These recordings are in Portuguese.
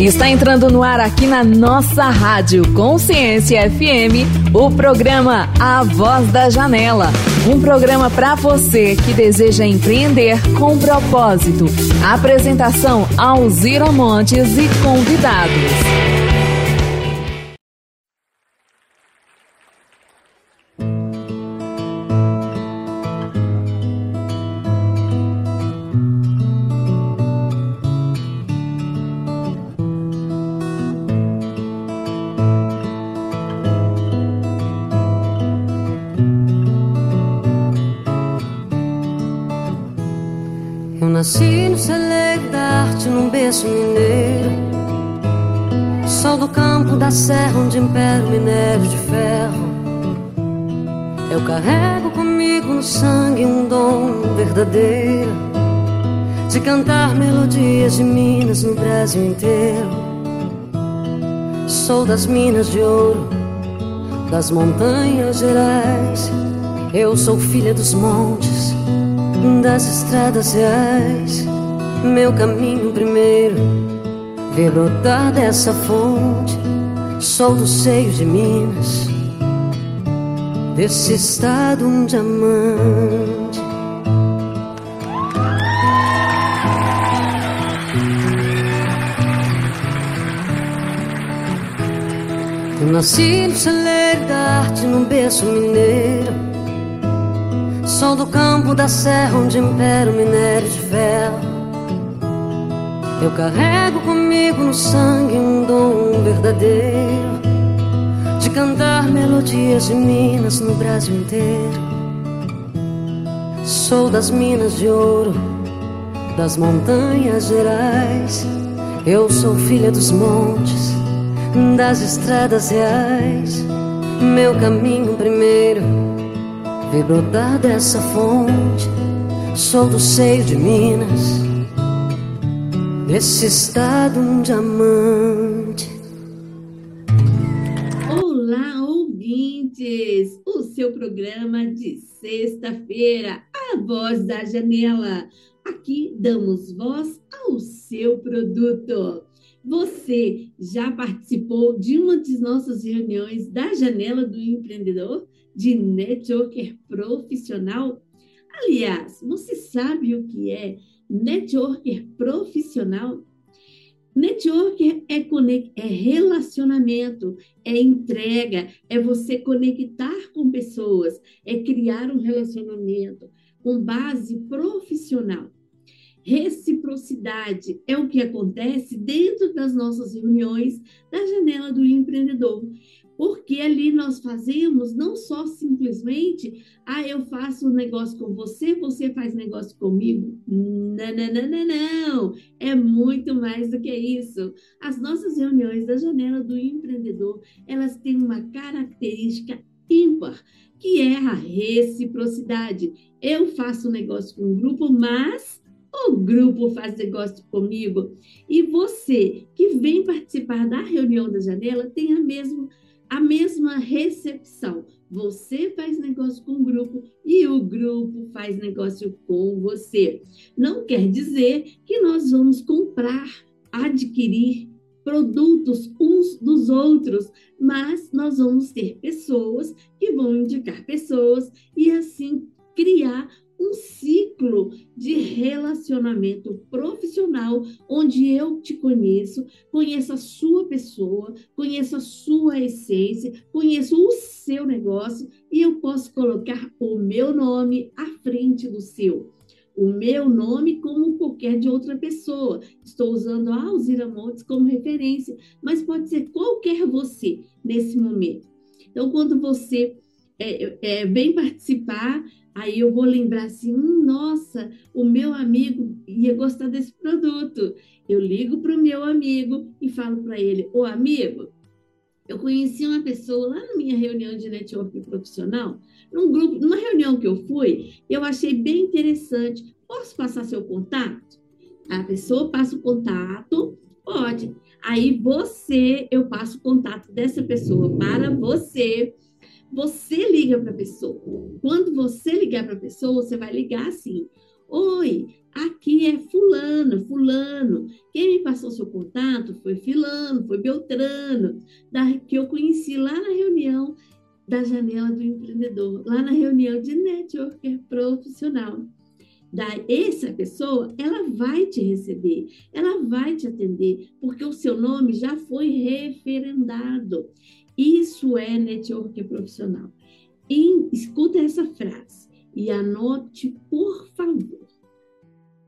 Está entrando no ar aqui na nossa rádio Consciência FM, o programa A Voz da Janela. Um programa para você que deseja empreender com propósito. Apresentação Alzira Montes e convidados. Da serra onde impera o minério de ferro. Eu carrego comigo no sangue um dom verdadeiro De cantar melodias de Minas no Brasil inteiro. Sou das minas de ouro, das montanhas gerais. Eu sou filha dos montes das estradas reais, meu caminho primeiro, ver brotar dessa fonte, sou do seio de Minas, desse estado um diamante. Eu nasci no celeiro da arte, num berço mineiro Sol do campo da serra onde impera o minério de ferro Eu carrego comigo no sangue um dom verdadeiro De cantar melodias de Minas no Brasil inteiro. Sou das minas de ouro, das montanhas gerais. Eu sou filha dos montes, das estradas reais. Meu caminho primeiro Vi brotar dessa fonte, sou do seio de Minas, desse estado um diamante. Olá, ouvintes! O seu programa de sexta-feira, A Voz da Janela. Aqui damos voz ao seu produto. Você já participou de uma de nossas reuniões da Janela do Empreendedor? de networker profissional? Aliás, você sabe o que é networker profissional? Networker é, é relacionamento, é entrega, é você conectar com pessoas, é criar um relacionamento com base profissional. Reciprocidade é o que acontece dentro das nossas reuniões da janela do empreendedor porque ali nós fazemos não só simplesmente, ah, eu faço um negócio com você, você faz negócio comigo. Não, não, não, não, não. É muito mais do que isso. As nossas reuniões da janela do empreendedor, elas têm uma característica ímpar, que é a reciprocidade. Eu faço negócio com um grupo, mas o grupo faz negócio comigo. E você que vem participar da reunião da janela tem a mesma a mesma recepção. Você faz negócio com o grupo e o grupo faz negócio com você. Não quer dizer que nós vamos comprar, adquirir produtos uns dos outros, mas nós vamos ter pessoas que vão indicar pessoas e assim criar um ciclo de relacionamento profissional onde eu te conheço, conheço a sua pessoa, conheço a sua essência, conheço o seu negócio e eu posso colocar o meu nome à frente do seu. O meu nome como qualquer de outra pessoa. Estou usando a Alzira Montes como referência, mas pode ser qualquer você nesse momento. Então, quando você é, é, vem participar Aí eu vou lembrar assim: hum, nossa, o meu amigo ia gostar desse produto. Eu ligo para o meu amigo e falo para ele: Ô amigo, eu conheci uma pessoa lá na minha reunião de network profissional, num grupo, numa reunião que eu fui, eu achei bem interessante. Posso passar seu contato? A pessoa passa o contato, pode. Aí você, eu passo o contato dessa pessoa para você você liga para a pessoa. Quando você ligar para a pessoa, você vai ligar assim: Oi, aqui é fulano, fulano. Quem me passou seu contato foi filano, foi Beltrano, da, que eu conheci lá na reunião da janela do empreendedor, lá na reunião de networker profissional. Da essa pessoa, ela vai te receber, ela vai te atender, porque o seu nome já foi referendado. Isso é networker profissional. Escuta essa frase e anote, por favor.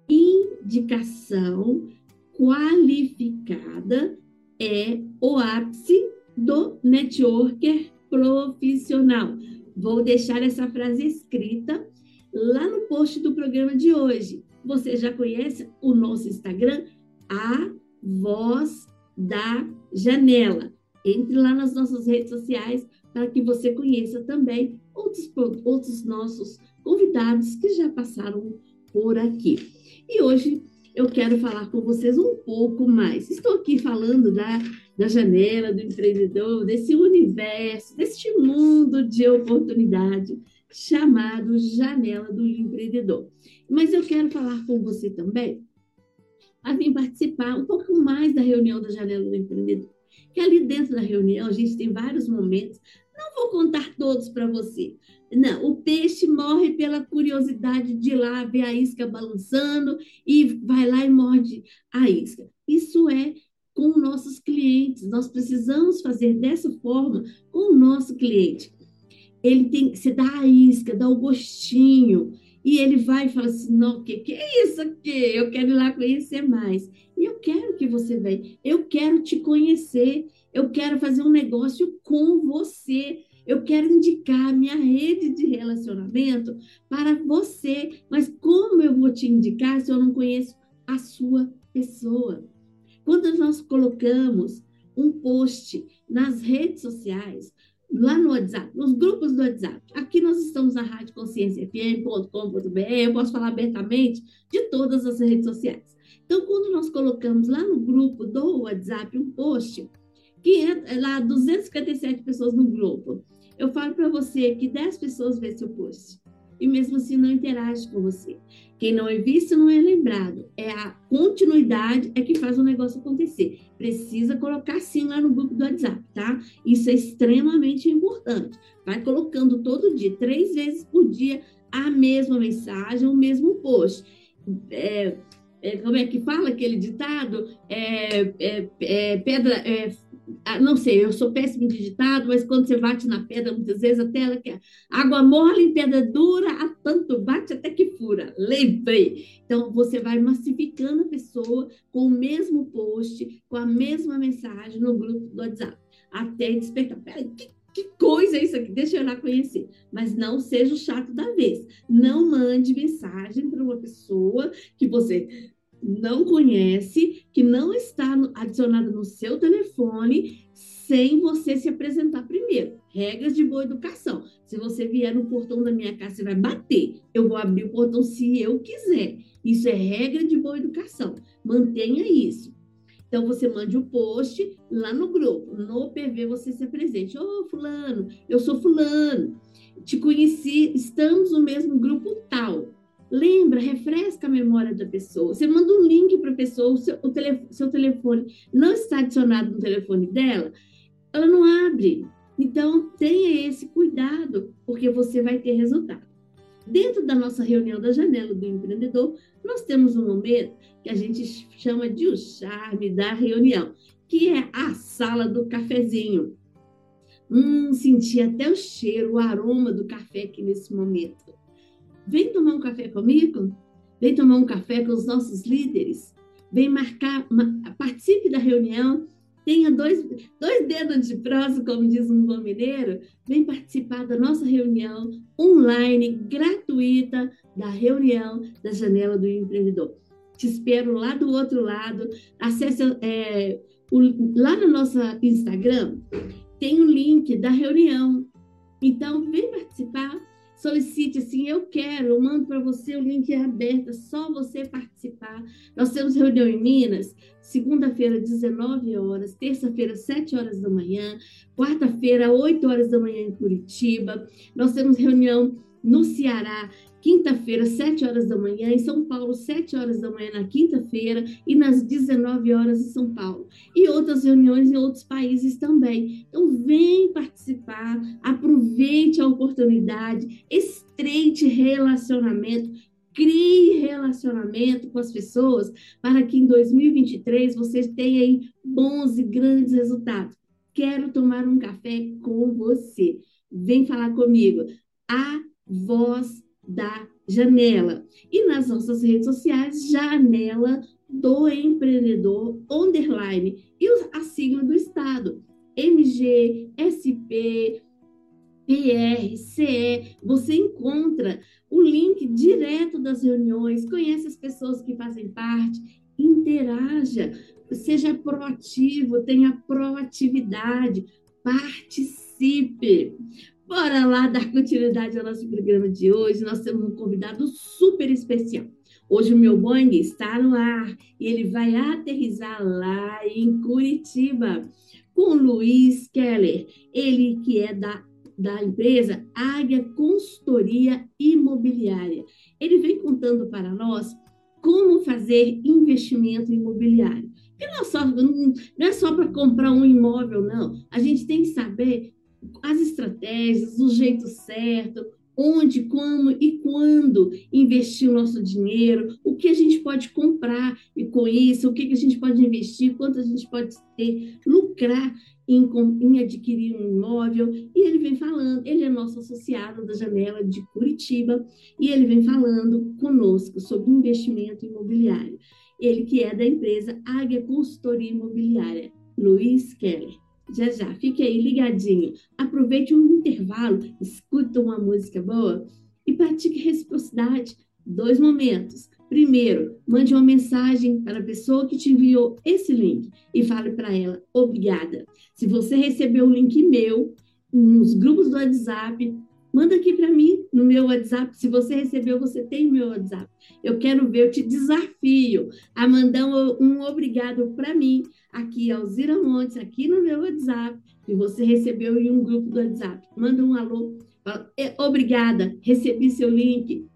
Indicação qualificada é o ápice do networker profissional. Vou deixar essa frase escrita lá no post do programa de hoje. Você já conhece o nosso Instagram, a Voz da Janela. Entre lá nas nossas redes sociais para que você conheça também outros, outros nossos convidados que já passaram por aqui. E hoje eu quero falar com vocês um pouco mais. Estou aqui falando da, da janela do empreendedor, desse universo, deste mundo de oportunidade chamado Janela do Empreendedor. Mas eu quero falar com você também a vir participar um pouco mais da reunião da Janela do Empreendedor. Que ali dentro da reunião a gente tem vários momentos. Não vou contar todos para você. Não, o peixe morre pela curiosidade de ir lá ver a isca balançando e vai lá e morde a isca. Isso é com nossos clientes. Nós precisamos fazer dessa forma com o nosso cliente ele tem, você dá a isca, dá o gostinho, e ele vai e fala assim, não, que que é isso aqui? Eu quero ir lá conhecer mais. E eu quero que você venha, eu quero te conhecer, eu quero fazer um negócio com você. Eu quero indicar minha rede de relacionamento para você, mas como eu vou te indicar se eu não conheço a sua pessoa? Quando nós colocamos um post nas redes sociais, lá no WhatsApp, nos grupos do WhatsApp. Aqui nós estamos na radioconscienciafm.com.br, eu posso falar abertamente de todas as redes sociais. Então, quando nós colocamos lá no grupo do WhatsApp um post, que é lá 257 pessoas no grupo, eu falo para você que 10 pessoas vê seu post e mesmo assim não interage com você. Quem não é visto não é lembrado. É a continuidade é que faz o negócio acontecer. Precisa colocar sim lá no grupo do WhatsApp, tá? Isso é extremamente importante. Vai colocando todo dia, três vezes por dia, a mesma mensagem, o mesmo post. É, é, como é que fala aquele ditado? É, é, é pedra, é, ah, não sei, eu sou péssimo em digitado, mas quando você bate na pedra, muitas vezes até ela quer. Água mole em pedra dura, a tanto bate até que fura. Lembrei. Então, você vai massificando a pessoa com o mesmo post, com a mesma mensagem no grupo do WhatsApp, até despertar. Peraí, que, que coisa é isso aqui? Deixa eu lá conhecer. Mas não seja o chato da vez. Não mande mensagem para uma pessoa que você não conhece, que não está adicionada no seu telefone, sem você se apresentar primeiro. Regras de boa educação. Se você vier no portão da minha casa, você vai bater. Eu vou abrir o portão se eu quiser. Isso é regra de boa educação. Mantenha isso. Então, você mande o um post lá no grupo. No PV, você se apresente. Ô, oh, fulano, eu sou fulano. Te conheci, estamos no mesmo grupo tal Lembra, refresca a memória da pessoa. Você manda um link para a pessoa, o seu, o telefone, seu telefone não está adicionado no telefone dela, ela não abre. Então, tenha esse cuidado, porque você vai ter resultado. Dentro da nossa reunião da janela do empreendedor, nós temos um momento que a gente chama de o charme da reunião, que é a sala do cafezinho. Hum, senti até o cheiro, o aroma do café aqui nesse momento. Vem tomar um café comigo? Vem tomar um café com os nossos líderes? Vem marcar, uma, participe da reunião, tenha dois, dois dedos de prosa, como diz um bom mineiro, vem participar da nossa reunião online, gratuita, da reunião da Janela do Empreendedor. Te espero lá do outro lado. Acesse é, o, lá no nosso Instagram, tem o link da reunião. Então, vem participar, solicite assim, eu quero, eu mando para você, o link é aberto, é só você participar. Nós temos reunião em Minas, segunda-feira, 19 horas, terça-feira, 7 horas da manhã, quarta-feira, 8 horas da manhã em Curitiba. Nós temos reunião no Ceará, quinta-feira, 7 horas da manhã, em São Paulo, 7 horas da manhã na quinta-feira e nas 19 horas em São Paulo. E outras reuniões em outros países também. Então, vem participar, aproveite a oportunidade, estreite relacionamento, crie relacionamento com as pessoas para que em 2023 vocês tenham aí bons e grandes resultados. Quero tomar um café com você. Vem falar comigo. A voz da janela. E nas nossas redes sociais, janela do empreendedor underline e a sigla do estado. MG, SP, PR, CE, você encontra o link direto das reuniões, conhece as pessoas que fazem parte, interaja, seja proativo, tenha proatividade, participe. Bora lá dar continuidade ao nosso programa de hoje. Nós temos um convidado super especial. Hoje o meu Boeing está no ar e ele vai aterrizar lá em Curitiba com Luiz Keller, ele que é da, da empresa Águia Consultoria Imobiliária. Ele vem contando para nós como fazer investimento imobiliário. Porque não é só, não, não é só para comprar um imóvel, não. A gente tem que saber as estratégias, o jeito certo, onde, como e quando investir o nosso dinheiro, o que a gente pode comprar e com isso, o que a gente pode investir, quanto a gente pode ter, lucrar em, em adquirir um imóvel. E ele vem falando, ele é nosso associado da Janela de Curitiba, e ele vem falando conosco sobre investimento imobiliário. Ele que é da empresa Águia Consultoria Imobiliária, Luiz Keller já já. Fique aí ligadinho. Aproveite um intervalo, escuta uma música boa e pratique reciprocidade. Dois momentos. Primeiro, mande uma mensagem para a pessoa que te enviou esse link e fale para ela obrigada. Se você recebeu o link meu nos grupos do WhatsApp, manda aqui para mim no meu WhatsApp. Se você recebeu, você tem o meu WhatsApp. Eu quero ver, eu te desafio a mandar um, um obrigado para mim aqui, Alzira Montes, aqui no meu WhatsApp, que você recebeu em um grupo do WhatsApp. Manda um alô. Fala, obrigada, recebi seu link.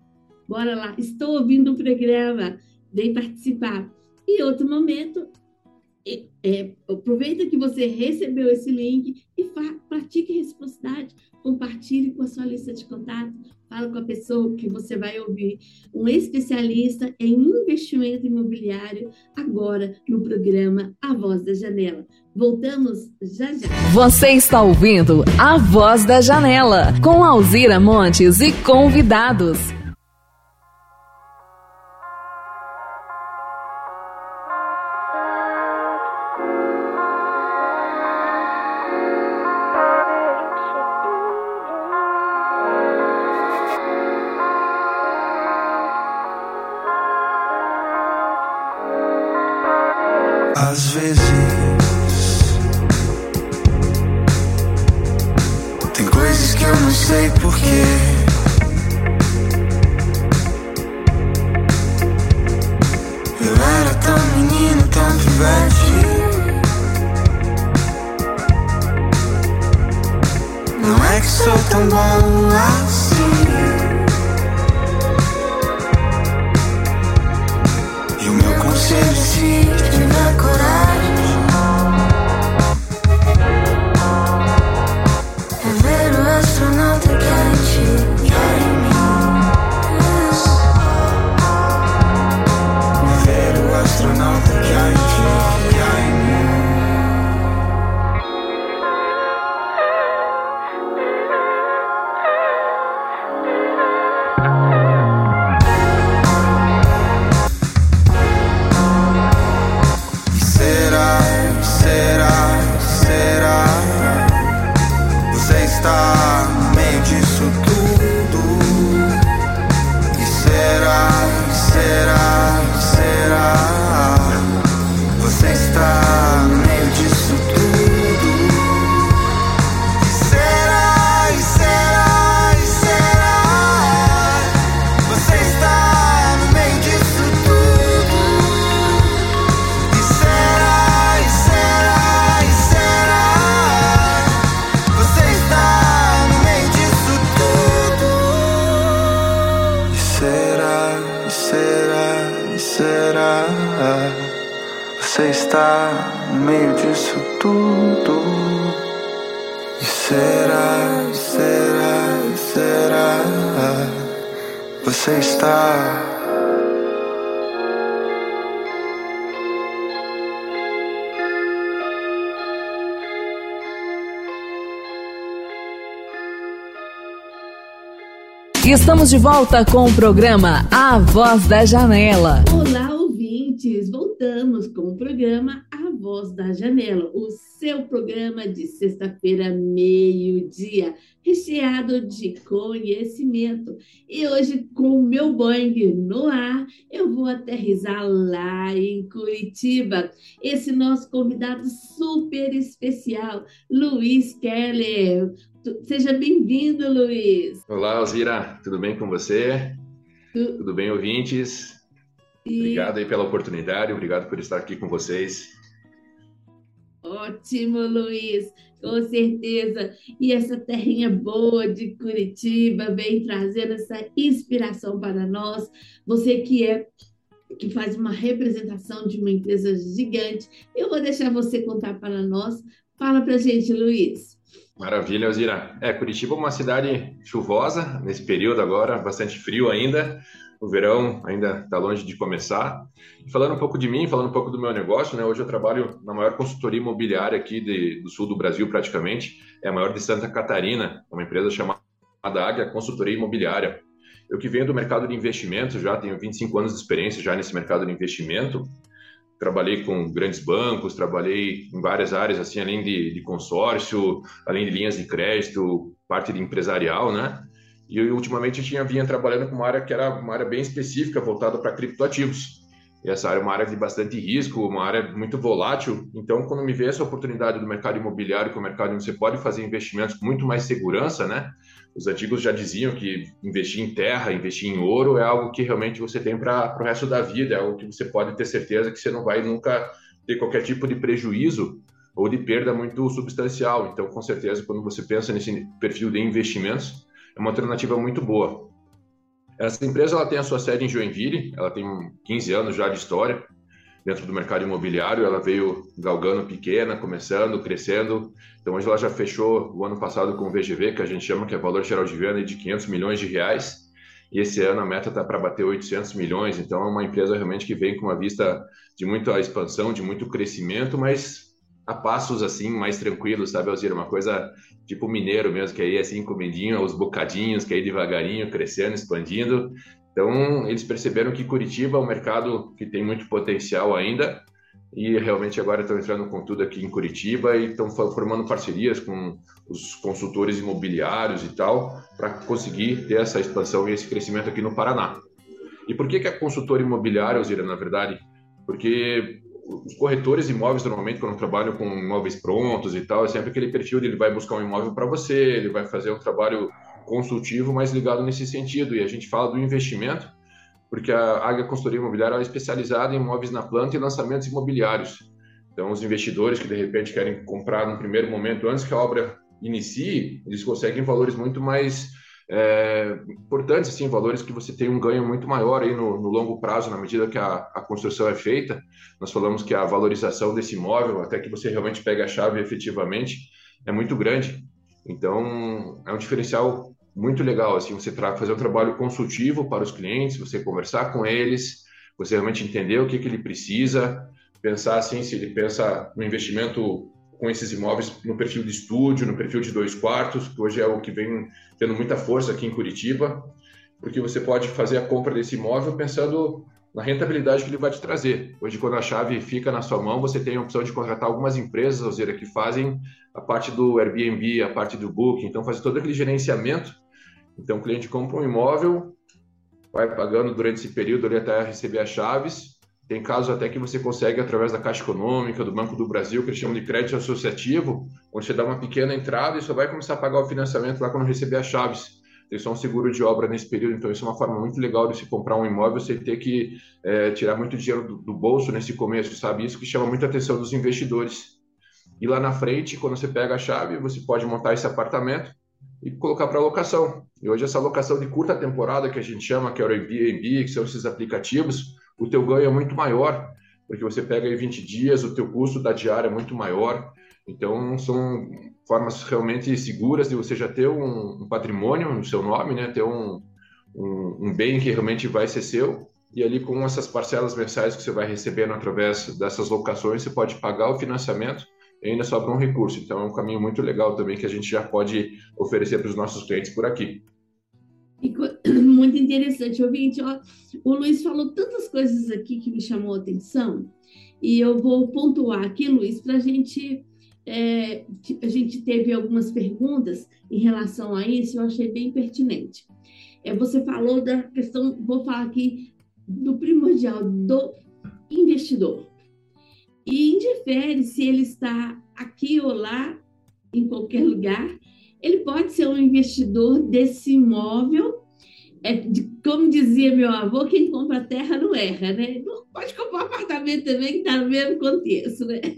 Bora lá, estou ouvindo o programa. Vem participar. E outro momento, é, aproveita que você recebeu esse link e pratique reciprocidade compartilhe com a sua lista de contato, fala com a pessoa que você vai ouvir, um especialista em investimento imobiliário, agora no programa A Voz da Janela. Voltamos já já. Você está ouvindo A Voz da Janela, com Alzira Montes e convidados. que eu não sei porquê. Eu era tão menino, tão pivete. Não é que sou tão bom assim. E o meu conselho é se tiver coragem. Você está no meio disso tudo. E será, será, será? Você está. Estamos de volta com o programa A Voz da Janela. Olá, ouvintes! Voltamos com o programa A Voz da Janela, o seu programa de sexta-feira, meio-dia, recheado de conhecimento. E hoje, com o meu Boeing no ar, eu vou aterrizar lá em Curitiba. Esse nosso convidado super especial, Luiz Keller. Seja bem-vindo, Luiz. Olá, Alzira, tudo bem com você? Tu... Tudo bem, ouvintes? E... Obrigado aí pela oportunidade, obrigado por estar aqui com vocês. Ótimo, Luiz, com certeza. E essa terrinha boa de Curitiba vem trazendo essa inspiração para nós. Você que é que faz uma representação de uma empresa gigante, eu vou deixar você contar para nós. Fala para gente, Luiz. Maravilha, Alzira. É, Curitiba é uma cidade chuvosa nesse período agora, bastante frio ainda. O verão ainda está longe de começar. Falando um pouco de mim, falando um pouco do meu negócio, né? Hoje eu trabalho na maior consultoria imobiliária aqui de, do sul do Brasil, praticamente. É a maior de Santa Catarina, uma empresa chamada Águia Consultoria Imobiliária. Eu que venho do mercado de investimento, já tenho 25 anos de experiência já nesse mercado de investimento trabalhei com grandes bancos, trabalhei em várias áreas, assim, além de, de consórcio, além de linhas de crédito, parte de empresarial, né? E eu, ultimamente eu tinha vinha trabalhando com uma área que era uma área bem específica, voltada para criptoativos. E essa área é uma área de bastante risco, uma área muito volátil. Então, quando me veio essa oportunidade do mercado imobiliário, que é um mercado onde você pode fazer investimentos com muito mais segurança, né? Os antigos já diziam que investir em terra, investir em ouro é algo que realmente você tem para o resto da vida, é algo que você pode ter certeza que você não vai nunca ter qualquer tipo de prejuízo ou de perda muito substancial. Então, com certeza, quando você pensa nesse perfil de investimentos, é uma alternativa muito boa. Essa empresa ela tem a sua sede em Joinville, ela tem 15 anos já de história dentro do mercado imobiliário. Ela veio galgando pequena, começando, crescendo. Então hoje ela já fechou o ano passado com o VGV, que a gente chama que é valor geral de venda de 500 milhões de reais. E esse ano a meta está para bater 800 milhões. Então é uma empresa realmente que vem com uma vista de muita expansão, de muito crescimento, mas a passos assim mais tranquilos, sabe, Alzira? Uma coisa tipo mineiro mesmo, que aí assim comidinho aos bocadinhos, que aí devagarinho, crescendo, expandindo. Então, eles perceberam que Curitiba é um mercado que tem muito potencial ainda e realmente agora estão entrando com tudo aqui em Curitiba e estão formando parcerias com os consultores imobiliários e tal para conseguir ter essa expansão e esse crescimento aqui no Paraná. E por que que a consultora imobiliária, Alzira, na verdade? Porque os corretores de imóveis, normalmente, quando trabalham com imóveis prontos e tal, é sempre aquele perfil de ele vai buscar um imóvel para você, ele vai fazer um trabalho consultivo mais ligado nesse sentido. E a gente fala do investimento, porque a Águia Consultoria Imobiliária é especializada em imóveis na planta e lançamentos imobiliários. Então, os investidores que de repente querem comprar no primeiro momento, antes que a obra inicie, eles conseguem valores muito mais é, importantes, assim, valores que você tem um ganho muito maior aí no, no longo prazo, na medida que a, a, construção é feita. Nós falamos que a valorização desse imóvel, até que você realmente pegue a chave efetivamente, é muito grande. Então, é um diferencial muito legal, assim, você fazer um trabalho consultivo para os clientes, você conversar com eles, você realmente entender o que, que ele precisa, pensar assim, se ele pensa no investimento com esses imóveis no perfil de estúdio, no perfil de dois quartos, que hoje é o que vem tendo muita força aqui em Curitiba, porque você pode fazer a compra desse imóvel pensando na rentabilidade que ele vai te trazer. Hoje, quando a chave fica na sua mão, você tem a opção de contratar algumas empresas, ou seja, que fazem a parte do Airbnb, a parte do Booking, então fazer todo aquele gerenciamento. Então, o cliente compra um imóvel, vai pagando durante esse período ali até receber as chaves, tem casos até que você consegue, através da Caixa Econômica, do Banco do Brasil, que eles chamam de crédito associativo, onde você dá uma pequena entrada e só vai começar a pagar o financiamento lá quando receber as chaves. Tem só um seguro de obra nesse período, então isso é uma forma muito legal de se comprar um imóvel, você ter que é, tirar muito dinheiro do, do, bolso nesse começo, sabe? Isso que chama muita atenção dos investidores. E lá na frente, quando você pega a chave, você pode montar esse apartamento e colocar para locação. E hoje essa locação de curta temporada que a gente chama, que é o Airbnb, que são esses aplicativos, o teu ganho é muito maior. porque você pega aí 20 dias, o teu custo da diária é muito maior. Então, são formas realmente seguras de você já ter um, um patrimônio no seu nome, né? Ter um, um, um, bem que realmente vai ser seu. E ali, com essas parcelas mensais que você vai recebendo através dessas locações, você pode pagar o financiamento e ainda sobra um recurso. Então, é um caminho muito legal também que a gente já pode oferecer para os nossos clientes por aqui. Muito interessante, ouvinte. Ó, o Luiz falou tantas coisas aqui que me chamou a atenção, e eu vou pontuar aqui, Luiz, para a gente. É, a gente teve algumas perguntas em relação a isso, eu achei bem pertinente. É, você falou da questão, vou falar aqui do primordial do investidor. E indifere se ele está aqui ou lá, em qualquer lugar, ele pode ser um investidor desse imóvel. É, como dizia meu avô, quem compra terra não erra, né? Pode comprar um apartamento também, que está no mesmo contexto, né?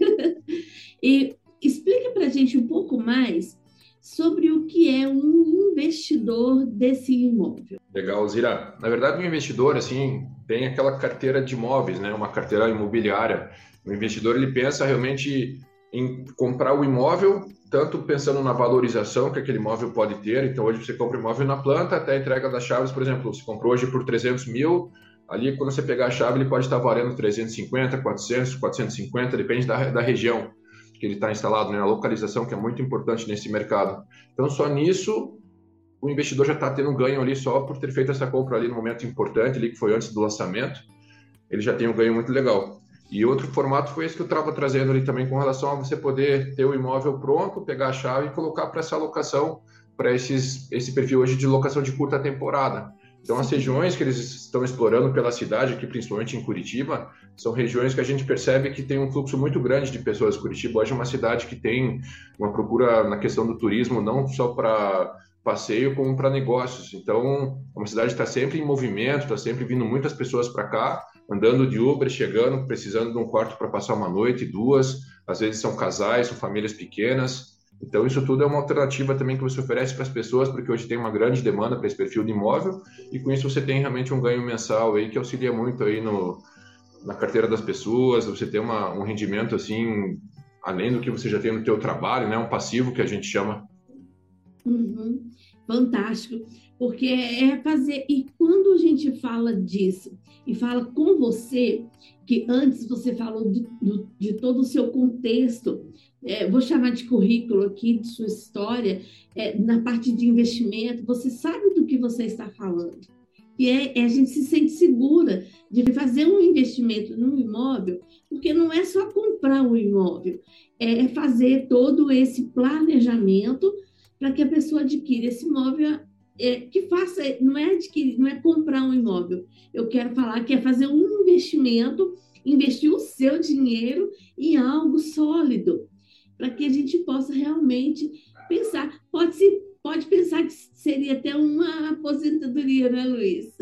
E explica para a gente um pouco mais sobre o que é um investidor desse imóvel. Legal, Zira. Na verdade, um investidor, assim, tem aquela carteira de imóveis, né? Uma carteira imobiliária. O investidor, ele pensa realmente em comprar o imóvel tanto pensando na valorização que aquele imóvel pode ter. Então, hoje você compra imóvel na planta até a entrega das chaves, por exemplo, você comprou hoje por 300 mil, ali quando você pegar a chave, ele pode estar valendo 350, 400, 450, depende da, da região que ele está instalado, né? a localização que é muito importante nesse mercado. Então, só nisso, o investidor já está tendo um ganho ali só por ter feito essa compra ali no momento importante, ali que foi antes do lançamento, ele já tem um ganho muito legal. E outro formato foi esse que eu estava trazendo ali também com relação a você poder ter o imóvel pronto, pegar a chave e colocar para essa alocação, para esse perfil hoje de locação de curta temporada. Então, as regiões que eles estão explorando pela cidade, aqui principalmente em Curitiba, são regiões que a gente percebe que tem um fluxo muito grande de pessoas. Curitiba hoje é uma cidade que tem uma procura na questão do turismo, não só para passeio, como para negócios. Então, é uma cidade que está sempre em movimento, está sempre vindo muitas pessoas para cá andando de Uber, chegando, precisando de um quarto para passar uma noite, duas, às vezes são casais, são famílias pequenas. Então, isso tudo é uma alternativa também que você oferece para as pessoas, porque hoje tem uma grande demanda para esse perfil de imóvel, e com isso você tem realmente um ganho mensal aí que auxilia muito aí no, na carteira das pessoas, você tem uma, um rendimento assim, além do que você já tem no teu trabalho, né? Um passivo que a gente chama. Uhum. Fantástico porque é fazer. E quando a gente fala disso e fala com você, que antes você falou de, de todo o seu contexto, é, vou chamar de currículo aqui, de sua história, é, na parte de investimento, você sabe do que você está falando. E é, é, a gente se sente segura de fazer um investimento num imóvel, porque não é só comprar um imóvel, é fazer todo esse planejamento para que a pessoa adquira esse imóvel é, que faça, não é adquirir, não é comprar um imóvel. Eu quero falar que é fazer um investimento, investir o seu dinheiro em algo sólido, para que a gente possa realmente pensar. Pode se pode pensar que seria até uma aposentadoria, né, Luiz?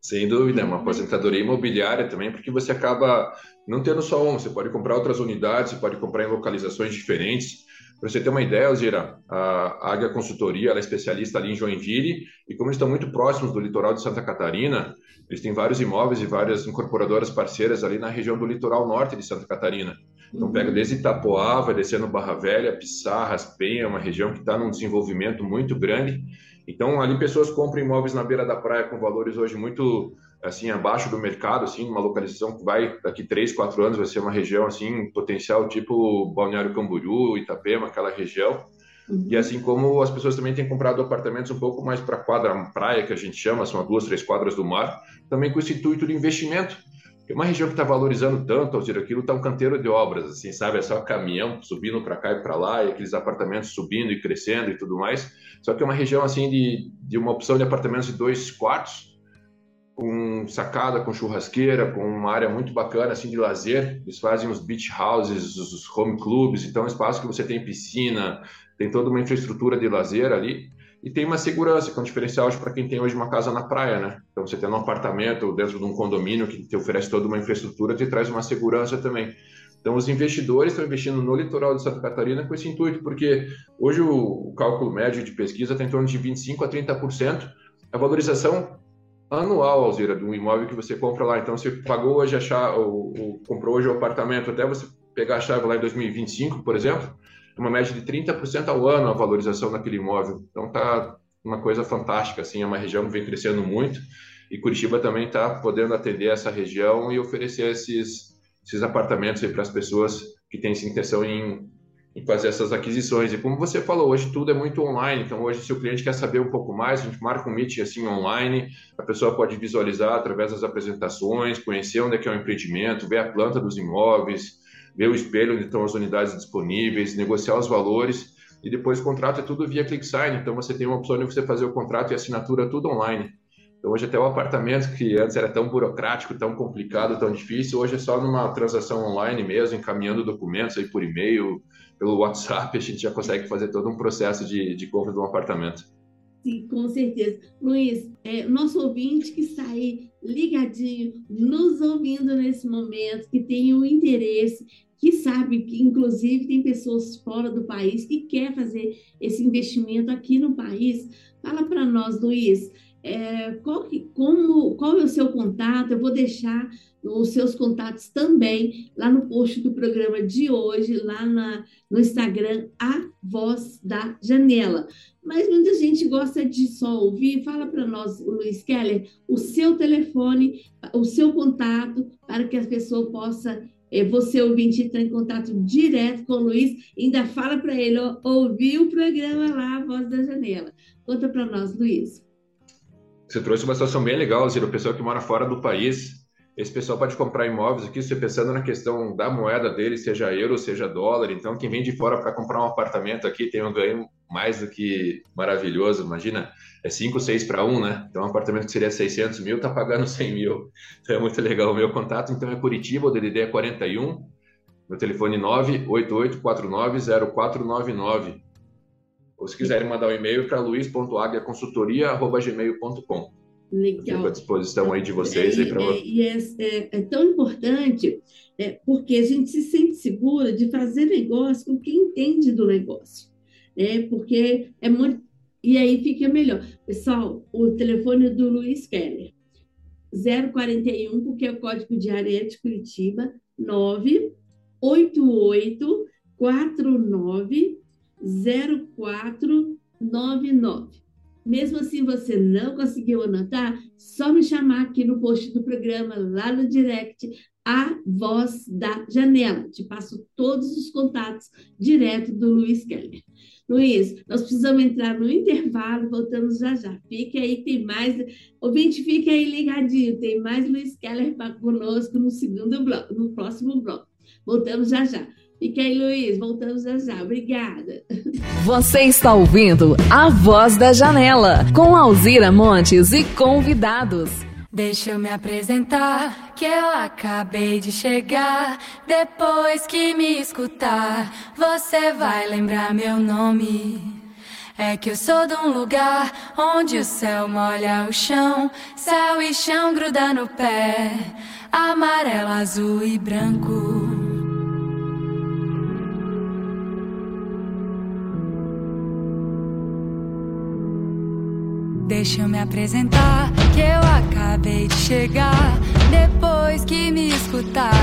Sem dúvida, uma aposentadoria imobiliária também, porque você acaba não tendo só um, você pode comprar outras unidades, você pode comprar em localizações diferentes. Para você ter uma ideia, Alzira, a Águia Consultoria é especialista ali em Joinville e como eles estão muito próximos do litoral de Santa Catarina, eles têm vários imóveis e várias incorporadoras parceiras ali na região do litoral norte de Santa Catarina. Então pega desde Itapoá, vai descendo Barra Velha, Pissarras, Penha, uma região que está num desenvolvimento muito grande. Então ali pessoas compram imóveis na beira da praia com valores hoje muito assim abaixo do mercado, assim, uma localização que vai daqui três, quatro anos vai ser uma região assim potencial tipo Balneário Camboriú, Itapema, aquela região. Uhum. E assim como as pessoas também têm comprado apartamentos um pouco mais para quadra praia que a gente chama, são duas, três quadras do mar, também com esse intuito de investimento. É uma região que está valorizando tanto, ao dizer aquilo, está um canteiro de obras, assim, sabe? É só caminhão subindo para cá e para lá, e aqueles apartamentos subindo e crescendo e tudo mais. Só que é uma região, assim, de, de uma opção de apartamentos de dois quartos, com sacada, com churrasqueira, com uma área muito bacana assim de lazer. Eles fazem os beach houses, os home clubs, então é um espaço que você tem piscina, tem toda uma infraestrutura de lazer ali e tem uma segurança, que é um diferencial para quem tem hoje uma casa na praia, né? Então você tem um apartamento dentro de um condomínio que te oferece toda uma infraestrutura, te traz uma segurança também. Então, os investidores estão investindo no litoral de Santa Catarina com esse intuito, porque hoje o, cálculo médio de pesquisa está em torno de 25% a 30%. A valorização anual, Alzira, de um imóvel que você compra lá. Então, você pagou hoje a chave, ou, ou comprou hoje o apartamento, até você pegar a chave lá em 2025, por exemplo, é uma média de 30% ao ano a valorização daquele imóvel. Então, tá uma coisa fantástica, assim, é uma região que vem crescendo muito e Curitiba também está podendo atender essa região e oferecer esses, esses apartamentos para as pessoas que têm essa intenção em em fazer essas aquisições. E como você falou, hoje tudo é muito online, então hoje se o cliente quer saber um pouco mais, a gente marca um meeting assim online, a pessoa pode visualizar através das apresentações, conhecer onde é que é o empreendimento, ver a planta dos imóveis, ver o espelho onde estão as unidades disponíveis, negociar os valores e depois o contrato é tudo via ClickSign, então você tem uma opção de você fazer o contrato e assinatura tudo online. Então, hoje até o apartamento, que antes era tão burocrático, tão complicado, tão difícil, hoje é só numa transação online mesmo, encaminhando documentos aí por e-mail, pelo WhatsApp, a gente já consegue fazer todo um processo de, de compra de um apartamento. Sim, com certeza. Luiz, é, nosso ouvinte que está aí ligadinho, nos ouvindo nesse momento, que tem o interesse, que sabe que, inclusive, tem pessoas fora do país que quer fazer esse investimento aqui no país, fala para nós, Luiz, é, qual, que, como, qual é o seu contato? Eu vou deixar os seus contatos também lá no post do programa de hoje, lá na, no Instagram, A Voz da Janela. Mas muita gente gosta de só ouvir. Fala para nós, Luiz Keller, o seu telefone, o seu contato, para que a pessoa possa, é, você ouvinte, entrar em contato direto com o Luiz. Ainda fala para ele ó, ouvir o programa lá, A Voz da Janela. Conta para nós, Luiz. Você trouxe uma situação bem legal, Zira, o pessoal que mora fora do país, esse pessoal pode comprar imóveis aqui, você pensando na questão da moeda dele, seja euro, seja dólar, então quem vem de fora para comprar um apartamento aqui tem um ganho mais do que maravilhoso, imagina, é 5, 6 para 1, né? Então um apartamento que seria 600 mil, tá pagando 100 mil, então é muito legal. O meu contato, então, é Curitiba, o DDD é 41, meu telefone 988490499, ou se quiserem mandar um e-mail para luiz.aguiaconsultoria.gmail.com. Legal. Fico à disposição aí de vocês. É, aí pra... é, e é, é, é, tão importante é, porque a gente se sente segura de fazer negócio com quem entende do negócio. Né? Porque é muito. E aí fica melhor. Pessoal, o telefone do Luiz Keller. 041, porque é o código de área de Curitiba, 988 49 0499. Mesmo assim, você não conseguiu anotar, só me chamar aqui no post do programa, lá no direct, a voz da janela. Te passo todos os contatos direto do Luiz Keller. Luiz, nós precisamos entrar no intervalo, voltamos já já. Fique aí, tem mais. Ouvinte, fique aí ligadinho, tem mais Luiz Keller conosco no segundo bloco, no próximo bloco. Voltamos já já. Fique aí, Luiz. Voltamos já já. Obrigada. Você está ouvindo A Voz da Janela, com Alzira Montes e convidados. Deixa eu me apresentar, que eu acabei de chegar. Depois que me escutar, você vai lembrar meu nome. É que eu sou de um lugar onde o céu molha o chão, céu e chão gruda no pé, amarelo, azul e branco. Deixa eu me apresentar, que eu acabei de chegar. Depois que me escutar,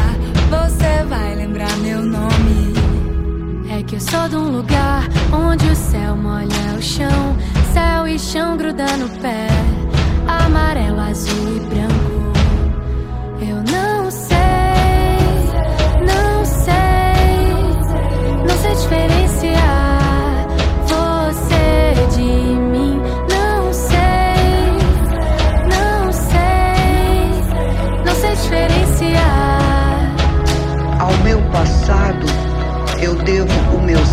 você vai lembrar meu nome. É que eu sou de um lugar onde o céu molha o chão, céu e chão gruda no pé, amarelo, azul e branco.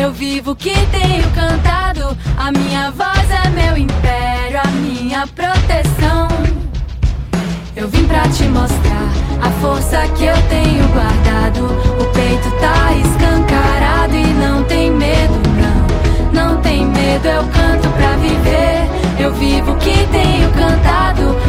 Eu vivo que tenho cantado. A minha voz é meu império, a minha proteção. Eu vim pra te mostrar a força que eu tenho guardado. O peito tá escancarado e não tem medo, não. Não tem medo, eu canto pra viver. Eu vivo que tenho cantado.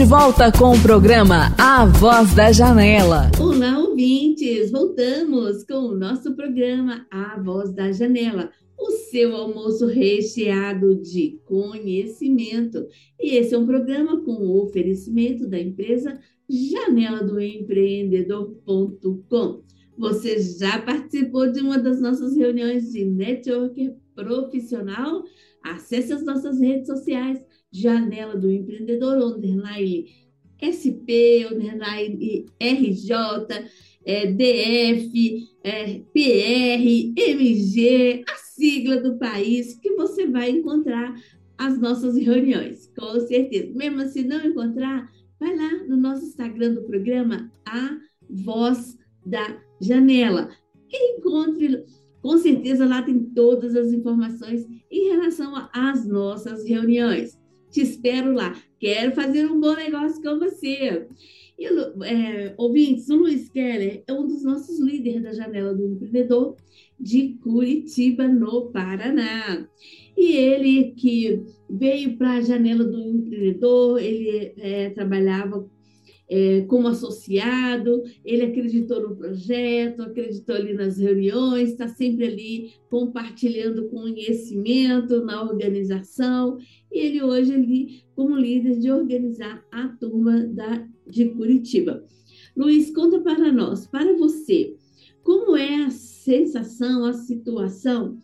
De volta com o programa A Voz da Janela. Olá, ouvintes! Voltamos com o nosso programa A Voz da Janela, o seu almoço recheado de conhecimento. E esse é um programa com o oferecimento da empresa janela do empreendedor.com. Você já participou de uma das nossas reuniões de network profissional? Acesse as nossas redes sociais janela do empreendedor, underline SP, underline RJ, é, DF, é, PR, MG, a sigla do país, que você vai encontrar as nossas reuniões, com certeza. Mesmo se não encontrar, vai lá no nosso Instagram do programa, A Voz da Janela. Encontre, com certeza lá tem todas as informações em relação às nossas reuniões. Te espero lá. Quero fazer um bom negócio com você. E, é, ouvintes, o Luiz Keller é um dos nossos líderes da Janela do Empreendedor de Curitiba, no Paraná. E ele que veio para a Janela do Empreendedor, ele é, trabalhava é, como associado, ele acreditou no projeto, acreditou ali nas reuniões, está sempre ali compartilhando conhecimento na organização, e ele hoje ali como líder de organizar a turma da, de Curitiba. Luiz, conta para nós, para você, como é a sensação, a situação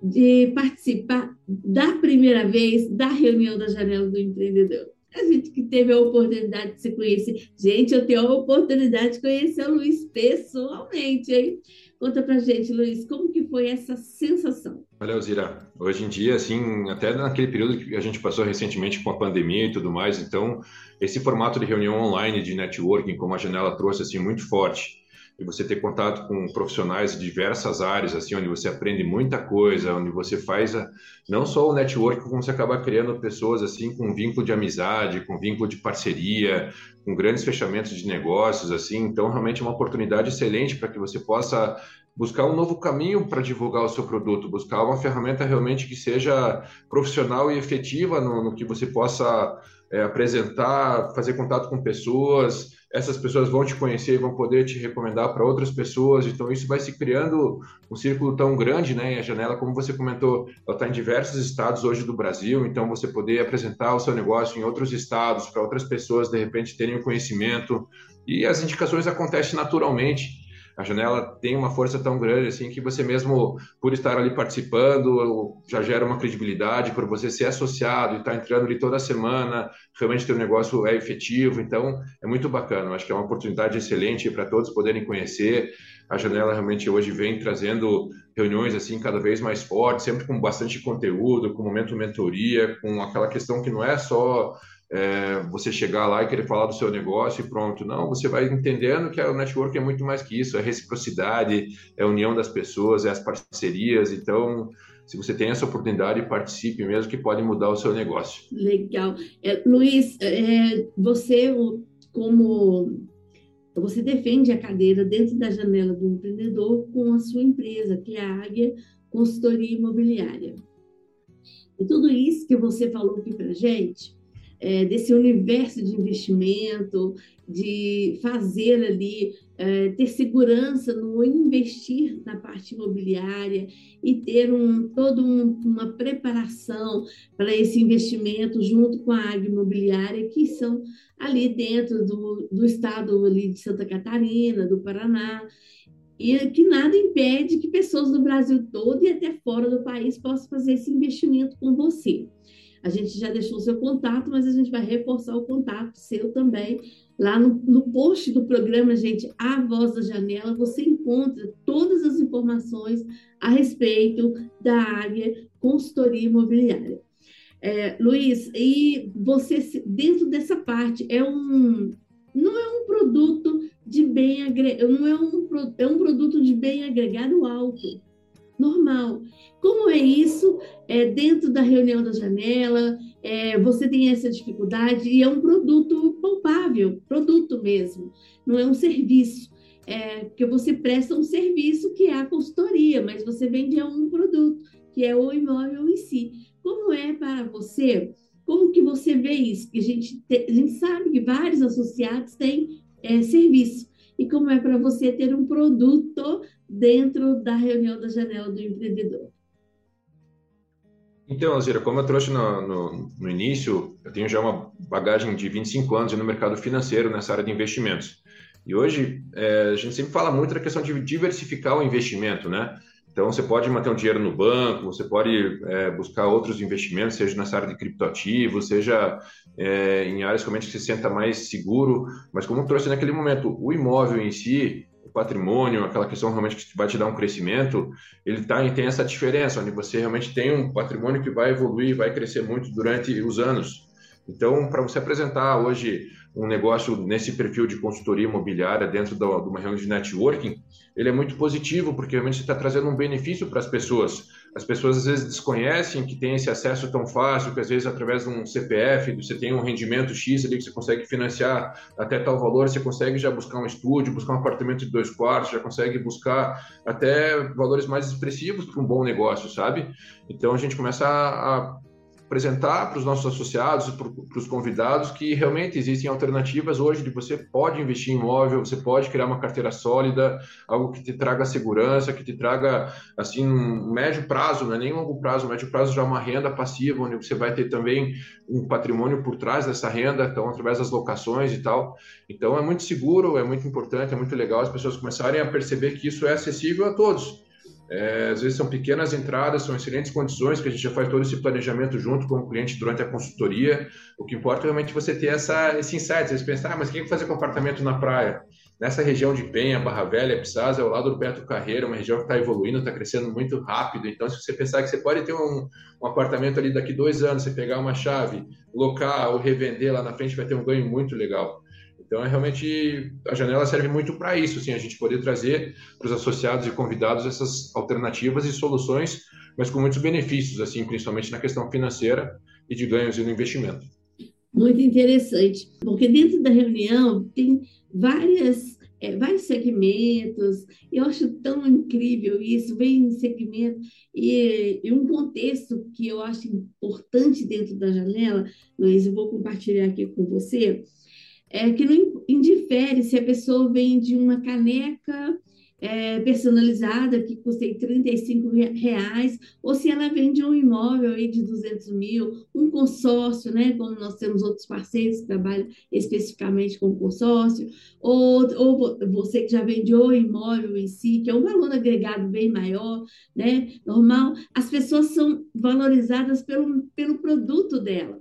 de participar da primeira vez da reunião da Janela do Empreendedor? A gente que teve a oportunidade de se conhecer. Gente, eu tenho a oportunidade de conhecer o Luiz pessoalmente, hein? Conta pra gente, Luiz, como que foi essa sensação? Olha, Alzira, hoje em dia, assim, até naquele período que a gente passou recentemente com a pandemia e tudo mais, então, esse formato de reunião online, de networking, como a Janela trouxe, assim, muito forte e você ter contato com profissionais de diversas áreas, assim, onde você aprende muita coisa, onde você faz a, não só o network, como você acaba criando pessoas assim com vínculo de amizade, com vínculo de parceria, com grandes fechamentos de negócios, assim. Então, realmente é uma oportunidade excelente para que você possa buscar um novo caminho para divulgar o seu produto, buscar uma ferramenta realmente que seja profissional e efetiva no, no que você possa é, apresentar, fazer contato com pessoas, essas pessoas vão te conhecer e vão poder te recomendar para outras pessoas. Então, isso vai se criando um círculo tão grande, né? E a janela, como você comentou, ela está em diversos estados hoje do Brasil. Então, você poder apresentar o seu negócio em outros estados para outras pessoas, de repente, terem o conhecimento. E as indicações acontecem naturalmente a janela tem uma força tão grande assim que você mesmo, por estar ali participando, já gera uma credibilidade, por você ser associado e estar tá entrando ali toda semana, realmente teu negócio é efetivo, então é muito bacana. Acho que é uma oportunidade excelente para todos poderem conhecer. A janela realmente hoje vem trazendo reuniões assim cada vez mais fortes, sempre com bastante conteúdo, com momento mentoria, com aquela questão que não é só é, você chegar lá e querer falar do seu negócio e pronto. Não, você vai entendendo que o network é muito mais que isso, é reciprocidade, é a união das pessoas, é as parcerias. Então, se você tem essa oportunidade, participe mesmo, que pode mudar o seu negócio. Legal. É, Luiz, é, você, como você defende a cadeira dentro da janela do empreendedor com a sua empresa, que é a Águia Consultoria Imobiliária. E tudo isso que você falou aqui para gente, é, desse universo de investimento, de fazer ali, é, ter segurança no investir na parte imobiliária e ter um, toda um, uma preparação para esse investimento junto com a agroimobiliária, que são ali dentro do, do estado ali de Santa Catarina, do Paraná, e que nada impede que pessoas do Brasil todo e até fora do país possam fazer esse investimento com você. A gente já deixou o seu contato, mas a gente vai reforçar o contato seu também. Lá no, no post do programa, gente, A Voz da Janela, você encontra todas as informações a respeito da área consultoria imobiliária. É, Luiz, e você, dentro dessa parte, é um, não é um produto de bem agregado, não é um, é um produto de bem agregado alto, normal. Como é isso é, dentro da reunião da janela? É, você tem essa dificuldade e é um produto palpável, produto mesmo, não é um serviço. É, porque você presta um serviço que é a consultoria, mas você vende um produto, que é o imóvel em si. Como é para você? Como que você vê isso? Que a gente, te, a gente sabe que vários associados têm é, serviço. E como é para você ter um produto dentro da reunião da janela do empreendedor? Então, Alzira, como eu trouxe no, no, no, início, eu tenho já uma bagagem de 25 anos no mercado financeiro nessa área de investimentos. E hoje, é, a gente sempre fala muito da questão de diversificar o investimento, né? Então, você pode manter um dinheiro no banco, você pode é, buscar outros investimentos, seja nessa área de criptoativos, seja é, em áreas que você se senta mais seguro. Mas como trouxe naquele momento, o imóvel em si, patrimônio, aquela questão realmente que vai te dar um crescimento, ele tá, tem essa diferença, onde você realmente tem um patrimônio que vai evoluir, vai crescer muito durante os anos. Então, para você apresentar hoje um negócio nesse perfil de consultoria imobiliária dentro de uma reunião de networking, ele é muito positivo, porque realmente você está trazendo um benefício para as pessoas. As pessoas às vezes desconhecem que tem esse acesso tão fácil, que às vezes através de um CPF, você tem um rendimento X ali que você consegue financiar até tal valor, você consegue já buscar um estúdio, buscar um apartamento de dois quartos, já consegue buscar até valores mais expressivos para um bom negócio, sabe? Então a gente começa a apresentar para os nossos associados, para os convidados, que realmente existem alternativas hoje de você pode investir em imóvel, você pode criar uma carteira sólida, algo que te traga segurança, que te traga, assim, um médio prazo, não é nem longo prazo, médio prazo já uma renda passiva, onde você vai ter também um patrimônio por trás dessa renda, então, através das locações e tal. Então, é muito seguro, é muito importante, é muito legal as pessoas começarem a perceber que isso é acessível a todos é, às vezes são pequenas entradas, são excelentes condições, que a gente já faz todo esse planejamento junto com o cliente durante a consultoria. O que importa é realmente você ter essa, esse insight, você pensar, ah, mas quem vai fazer com apartamento na praia? Nessa região de Penha, Barra Velha, Pissás, é ao lado do Beto Carreira, uma região que está evoluindo, está crescendo muito rápido. Então, se você pensar que você pode ter um, um apartamento ali daqui dois anos, você pegar uma chave, locar ou revender lá na frente, vai ter um ganho muito legal. Então, é realmente a janela serve muito para isso, assim, a gente poder trazer para os associados e convidados essas alternativas e soluções, mas com muitos benefícios, assim, principalmente na questão financeira e de ganhos no investimento. Muito interessante, porque dentro da reunião tem várias é, vários segmentos, eu acho tão incrível isso, vem em segmento, e, e, um contexto que eu acho importante dentro da janela, Luiz, eu vou compartilhar aqui com você, é, que não indifere se a pessoa vende uma caneca é, personalizada que custa 35 reais, ou se ela vende um imóvel aí de 200 mil, um consórcio, né, como nós temos outros parceiros que trabalham especificamente com consórcio, ou, ou você que já vendeu o imóvel em si, que é um valor agregado bem maior, né, normal, as pessoas são valorizadas pelo, pelo produto dela,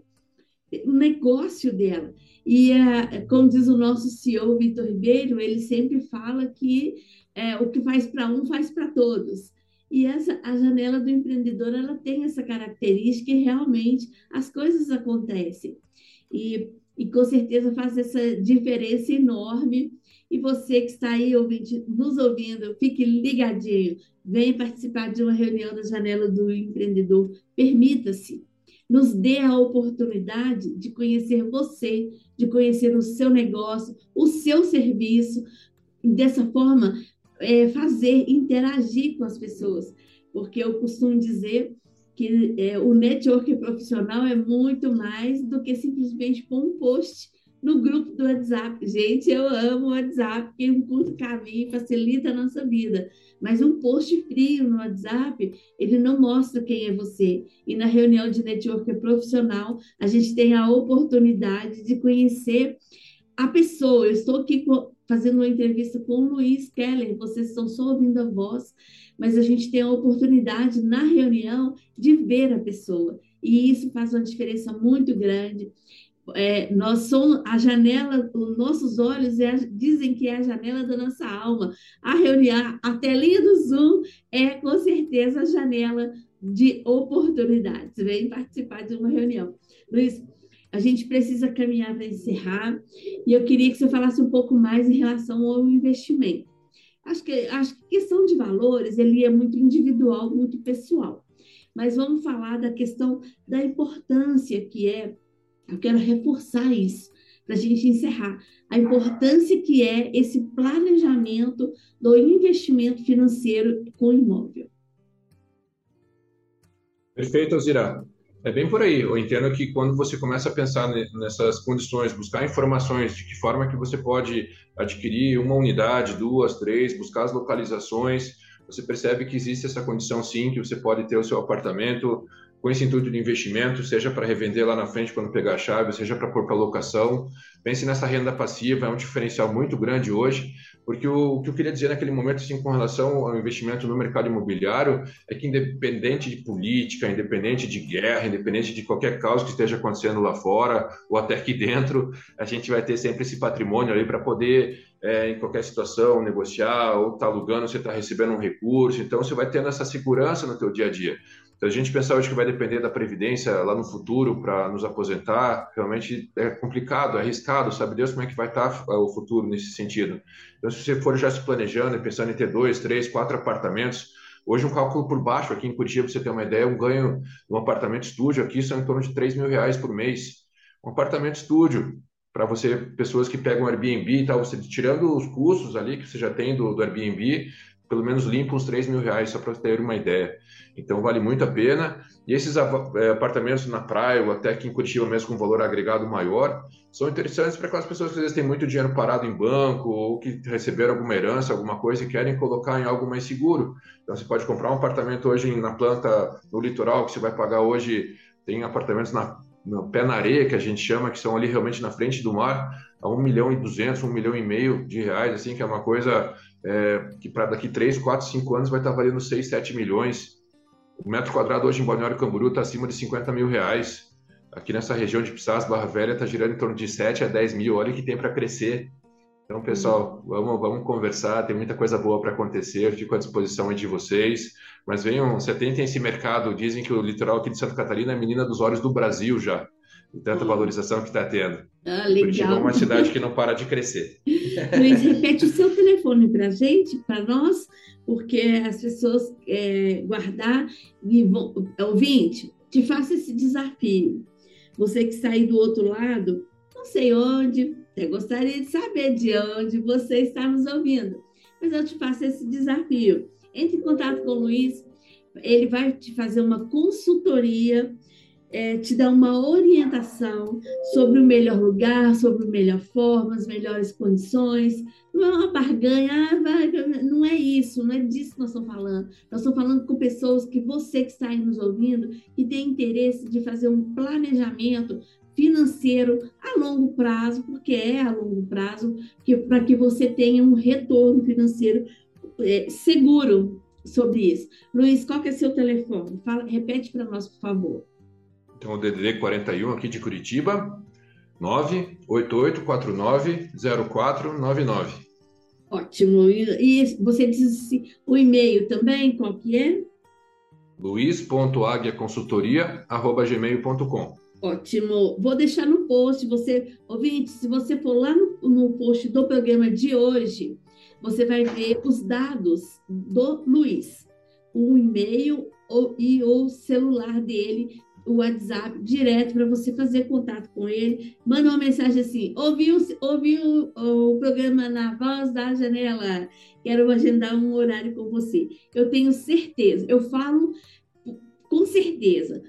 o negócio dela. E, uh, como diz o nosso CEO, Vitor Ribeiro, ele sempre fala que é, o que faz para um, faz para todos. E essa, a janela do empreendedor, ela tem essa característica e realmente as coisas acontecem. E e com certeza faz essa diferença enorme. E você que está aí ouvinte, nos ouvindo, fique ligadinho, venha participar de uma reunião da Janela do Empreendedor, permita-se, nos dê a oportunidade de conhecer você, de conhecer o seu negócio, o seu serviço, dessa forma é, fazer, interagir com as pessoas, porque eu costumo dizer que é, o network profissional é muito mais do que simplesmente pôr um post no grupo do WhatsApp. Gente, eu amo o WhatsApp, porque é um curto caminho facilita a nossa vida. Mas um post frio no WhatsApp, ele não mostra quem é você. E na reunião de network profissional, a gente tem a oportunidade de conhecer a pessoa. Eu estou aqui fazendo uma entrevista com o Luiz Keller, vocês estão só ouvindo a voz, mas a gente tem a oportunidade na reunião de ver a pessoa. E isso faz uma diferença muito grande. É, nós somos a janela, os nossos olhos é, dizem que é a janela da nossa alma. A reunião, a telinha do Zoom é com certeza a janela de oportunidades. Vem participar de uma reunião. Luiz, a gente precisa caminhar para encerrar e eu queria que você falasse um pouco mais em relação ao investimento. Acho que a questão de valores ele é muito individual, muito pessoal. Mas vamos falar da questão da importância que é eu quero reforçar isso para a gente encerrar. A importância que é esse planejamento do investimento financeiro com imóvel. Perfeito, Alzira. É bem por aí. Eu entendo que quando você começa a pensar nessas condições, buscar informações de que forma que você pode adquirir uma unidade, duas, três, buscar as localizações, você percebe que existe essa condição sim, que você pode ter o seu apartamento com esse intuito de investimento, seja para revender lá na frente quando pegar a chave, seja para pôr para locação. Pense nessa renda passiva, é um diferencial muito grande hoje, porque o, o, que eu queria dizer naquele momento, assim, com relação ao investimento no mercado imobiliário, é que independente de política, independente de guerra, independente de qualquer causa que esteja acontecendo lá fora ou até aqui dentro, a gente vai ter sempre esse patrimônio ali para poder é, em qualquer situação, negociar, ou está alugando, você está recebendo um recurso, então você vai tendo essa segurança no teu dia a dia. Então, a gente pensar hoje que vai depender da previdência lá no futuro para nos aposentar, realmente é complicado, é arriscado, sabe Deus como é que vai estar tá, é, o futuro nesse sentido. Então, se você for já se planejando e pensando em ter dois, três, quatro apartamentos, hoje um cálculo por baixo aqui em Curitiba, para você ter uma ideia, um ganho de um apartamento estúdio aqui são em torno de 3 mil reais por mês. Um apartamento estúdio, para você, pessoas que pegam Airbnb e tal, você tirando os custos ali que você já tem do, do Airbnb, pelo menos limpa uns 3 mil reais, só para ter uma ideia. Então vale muito a pena. E esses é, apartamentos na praia, ou até aqui em Curitiba mesmo com valor agregado maior, são interessantes para aquelas pessoas que às vezes têm muito dinheiro parado em banco, ou que receberam alguma herança, alguma coisa e querem colocar em algo mais seguro. Então você pode comprar um apartamento hoje na planta, no litoral, que você vai pagar hoje, tem apartamentos na no pé na areia, que a gente chama, que são ali realmente na frente do mar, a 1 milhão e 200, 1 milhão e meio de reais, assim, que é uma coisa é, que para daqui 3, 4, 5 anos vai estar valendo 6, 7 milhões. O metro quadrado hoje em Balneário Camboriú está acima de 50 mil reais. Aqui nessa região de Pissarras, Barra Velha, está girando em torno de 7 a 10 mil. Olha que tem para crescer. Então, pessoal, vamos, vamos conversar, tem muita coisa boa para acontecer, fico à disposição de vocês. Mas venham, você tem esse mercado, dizem que o litoral aqui de Santa Catarina é a menina dos olhos do Brasil já, tanta hum. valorização que está tendo. Ah, legal. Curitiba é uma cidade que não para de crescer. Luiz, repete o seu telefone para a gente, para nós, porque as pessoas é, guardar e vão... Ouvinte, te faça esse desafio. Você que aí do outro lado, não sei onde, eu gostaria de saber de onde você está nos ouvindo, mas eu te faço esse desafio. Entre em contato com o Luiz, ele vai te fazer uma consultoria, é, te dar uma orientação sobre o melhor lugar, sobre a melhor forma, as melhores condições. Não é uma barganha, ah, não é isso, não é disso que nós estamos falando. Nós estamos falando com pessoas que você que está aí nos ouvindo, que tem interesse de fazer um planejamento financeiro a longo prazo, porque é a longo prazo, para que você tenha um retorno financeiro é, seguro sobre isso. Luiz, qual que é seu telefone? Fala, repete para nós, por favor. Então, o DDD 41 aqui de Curitiba, 988490499. Ótimo. E você disse o e-mail também, qual que é? luiz.aguiaconsultoria.gmail.com Ótimo. Vou deixar no post. Você, ouvinte, se você for lá no, no post do programa de hoje, você vai ver os dados do Luiz, o e-mail e o celular dele, o WhatsApp, direto para você fazer contato com ele. Manda uma mensagem assim: ouviu, ouviu o programa na voz da janela? Quero agendar um horário com você. Eu tenho certeza, eu falo com certeza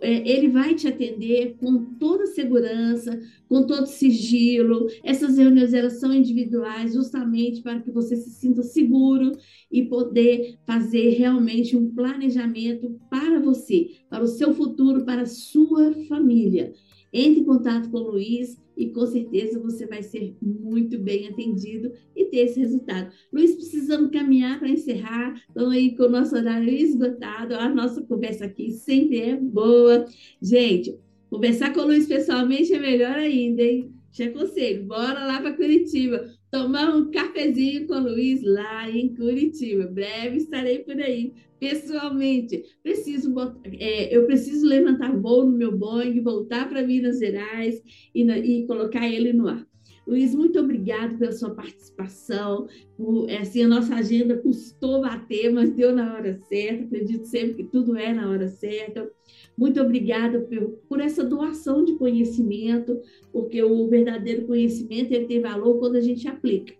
é, ele vai te atender com toda segurança, com todo sigilo. Essas reuniões elas são individuais, justamente para que você se sinta seguro e poder fazer realmente um planejamento para você, para o seu futuro, para a sua família. Entre em contato com o Luiz e com certeza você vai ser muito bem atendido e ter esse resultado. Luiz, precisamos caminhar para encerrar, estamos aí com o nosso horário esgotado, a nossa conversa aqui sempre é boa. Gente, conversar com o Luiz pessoalmente é melhor ainda, hein? Te aconselho, bora lá para Curitiba, tomar um cafezinho com o Luiz lá em Curitiba. Breve estarei por aí, pessoalmente. Preciso é, eu preciso levantar voo no meu Boeing, voltar para Minas Gerais e, e colocar ele no ar. Luiz, muito obrigado pela sua participação. Por, é, assim, a nossa agenda custou bater, mas deu na hora certa. Acredito sempre que tudo é na hora certa. Muito obrigada por, por essa doação de conhecimento, porque o verdadeiro conhecimento ele tem valor quando a gente aplica.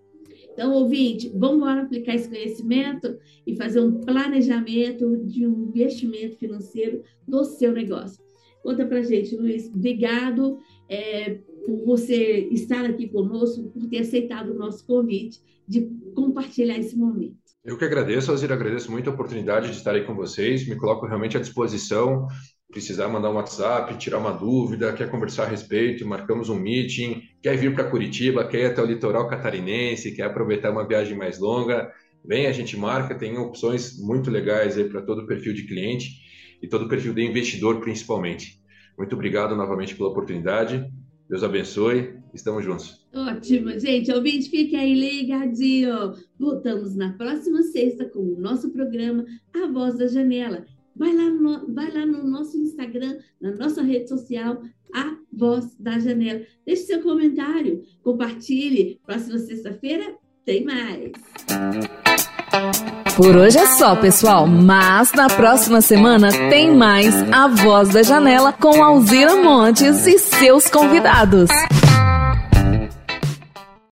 Então, ouvinte, vamos lá aplicar esse conhecimento e fazer um planejamento de um investimento financeiro do seu negócio. Conta para gente, Luiz. Obrigado é, por você estar aqui conosco, por ter aceitado o nosso convite de compartilhar esse momento. Eu que agradeço, Alzira, agradeço muito a oportunidade de estar aí com vocês, me coloco realmente à disposição precisar mandar um WhatsApp, tirar uma dúvida, quer conversar a respeito, marcamos um meeting, quer vir para Curitiba, quer ir até o litoral catarinense, quer aproveitar uma viagem mais longa, vem, a gente marca, tem opções muito legais aí para todo o perfil de cliente e todo o perfil de investidor principalmente. Muito obrigado novamente pela oportunidade. Deus abençoe. Estamos juntos. Ótimo, gente. Ouvinte, fique aí ligadinho. Voltamos na próxima sexta com o nosso programa A Voz da Janela. Vai lá, no, vai lá no nosso Instagram, na nossa rede social, A Voz da Janela. Deixe seu comentário, compartilhe. Próxima sexta-feira tem mais. Por hoje é só, pessoal, mas na próxima semana tem mais A Voz da Janela com Alzira Montes e seus convidados.